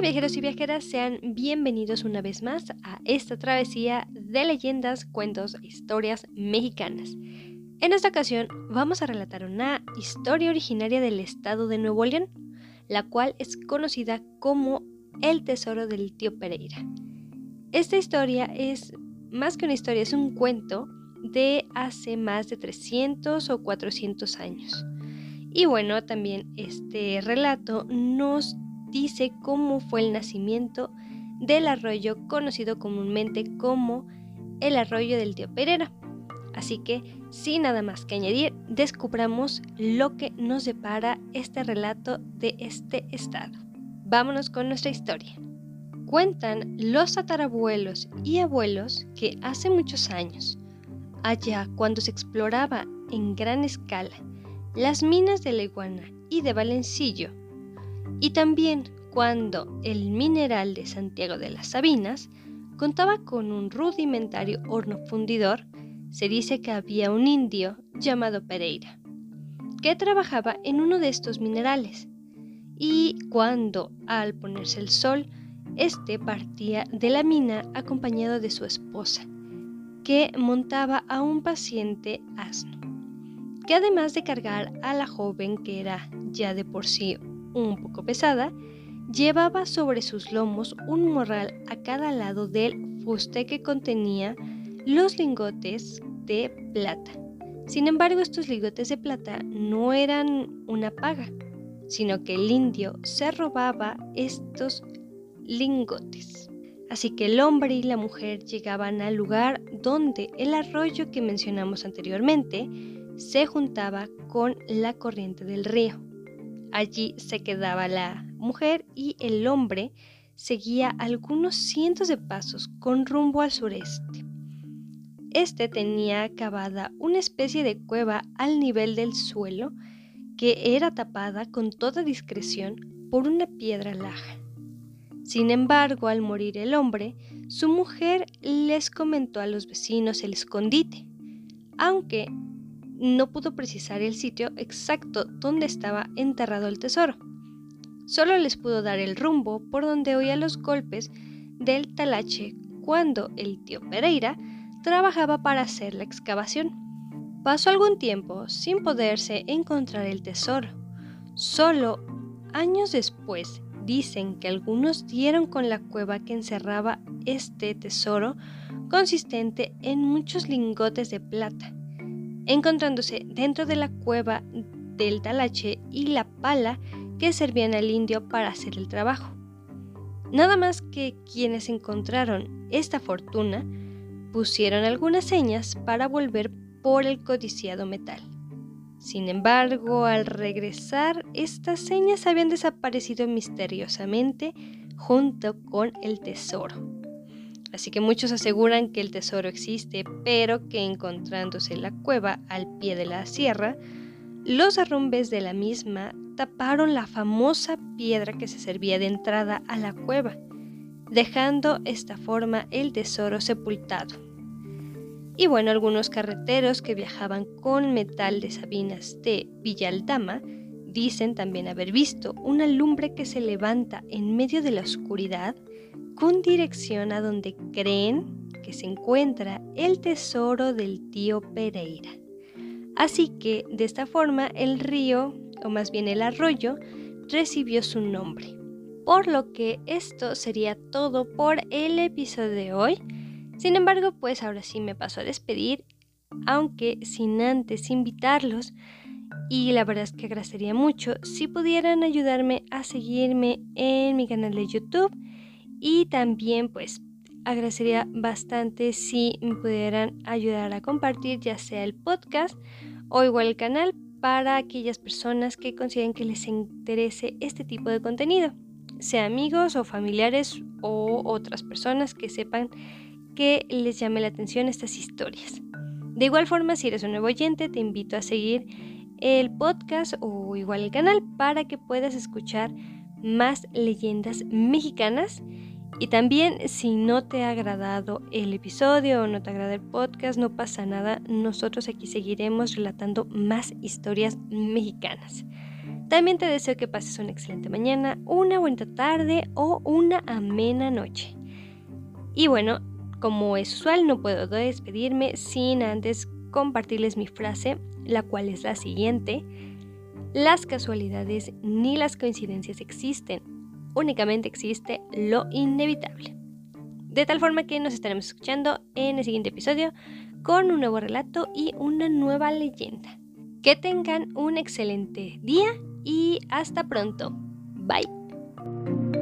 Viajeros y viajeras, sean bienvenidos una vez más a esta travesía de leyendas, cuentos e historias mexicanas. En esta ocasión vamos a relatar una historia originaria del estado de Nuevo León, la cual es conocida como El Tesoro del Tío Pereira. Esta historia es más que una historia, es un cuento de hace más de 300 o 400 años. Y bueno, también este relato nos dice cómo fue el nacimiento del arroyo conocido comúnmente como el arroyo del tío Pereira. Así que, sin nada más que añadir, descubramos lo que nos depara este relato de este estado. Vámonos con nuestra historia. Cuentan los tatarabuelos y abuelos que hace muchos años, allá cuando se exploraba en gran escala las minas de Leguana y de Valencillo, y también cuando el mineral de Santiago de las Sabinas contaba con un rudimentario horno fundidor, se dice que había un indio llamado Pereira, que trabajaba en uno de estos minerales, y cuando, al ponerse el sol, este partía de la mina acompañado de su esposa, que montaba a un paciente asno, que además de cargar a la joven que era ya de por sí un poco pesada, llevaba sobre sus lomos un morral a cada lado del fuste que contenía los lingotes de plata. Sin embargo, estos lingotes de plata no eran una paga, sino que el indio se robaba estos lingotes. Así que el hombre y la mujer llegaban al lugar donde el arroyo que mencionamos anteriormente se juntaba con la corriente del río. Allí se quedaba la mujer y el hombre seguía algunos cientos de pasos con rumbo al sureste. Este tenía cavada una especie de cueva al nivel del suelo que era tapada con toda discreción por una piedra laja. Sin embargo, al morir el hombre, su mujer les comentó a los vecinos el escondite, aunque no pudo precisar el sitio exacto donde estaba enterrado el tesoro. Solo les pudo dar el rumbo por donde oía los golpes del talache cuando el tío Pereira trabajaba para hacer la excavación. Pasó algún tiempo sin poderse encontrar el tesoro. Solo años después dicen que algunos dieron con la cueva que encerraba este tesoro consistente en muchos lingotes de plata, encontrándose dentro de la cueva del talache y la pala que servían al indio para hacer el trabajo. Nada más que quienes encontraron esta fortuna pusieron algunas señas para volver por el codiciado metal. Sin embargo, al regresar, estas señas habían desaparecido misteriosamente junto con el tesoro. Así que muchos aseguran que el tesoro existe, pero que encontrándose la cueva al pie de la sierra, los arrumbes de la misma taparon la famosa piedra que se servía de entrada a la cueva, dejando esta forma el tesoro sepultado. Y bueno, algunos carreteros que viajaban con metal de Sabinas de Villaldama dicen también haber visto una lumbre que se levanta en medio de la oscuridad dirección a donde creen que se encuentra el tesoro del tío Pereira. Así que de esta forma el río, o más bien el arroyo, recibió su nombre. Por lo que esto sería todo por el episodio de hoy. Sin embargo, pues ahora sí me paso a despedir, aunque sin antes invitarlos. Y la verdad es que agradecería mucho si pudieran ayudarme a seguirme en mi canal de YouTube. Y también pues agradecería bastante si me pudieran ayudar a compartir ya sea el podcast o igual el canal para aquellas personas que consideren que les interese este tipo de contenido, sea amigos o familiares o otras personas que sepan que les llame la atención estas historias. De igual forma, si eres un nuevo oyente, te invito a seguir el podcast o igual el canal para que puedas escuchar más leyendas mexicanas. Y también si no te ha agradado el episodio o no te agrada el podcast, no pasa nada. Nosotros aquí seguiremos relatando más historias mexicanas. También te deseo que pases una excelente mañana, una buena tarde o una amena noche. Y bueno, como es usual, no puedo despedirme sin antes compartirles mi frase, la cual es la siguiente. Las casualidades ni las coincidencias existen, únicamente existe lo inevitable. De tal forma que nos estaremos escuchando en el siguiente episodio con un nuevo relato y una nueva leyenda. Que tengan un excelente día y hasta pronto. Bye.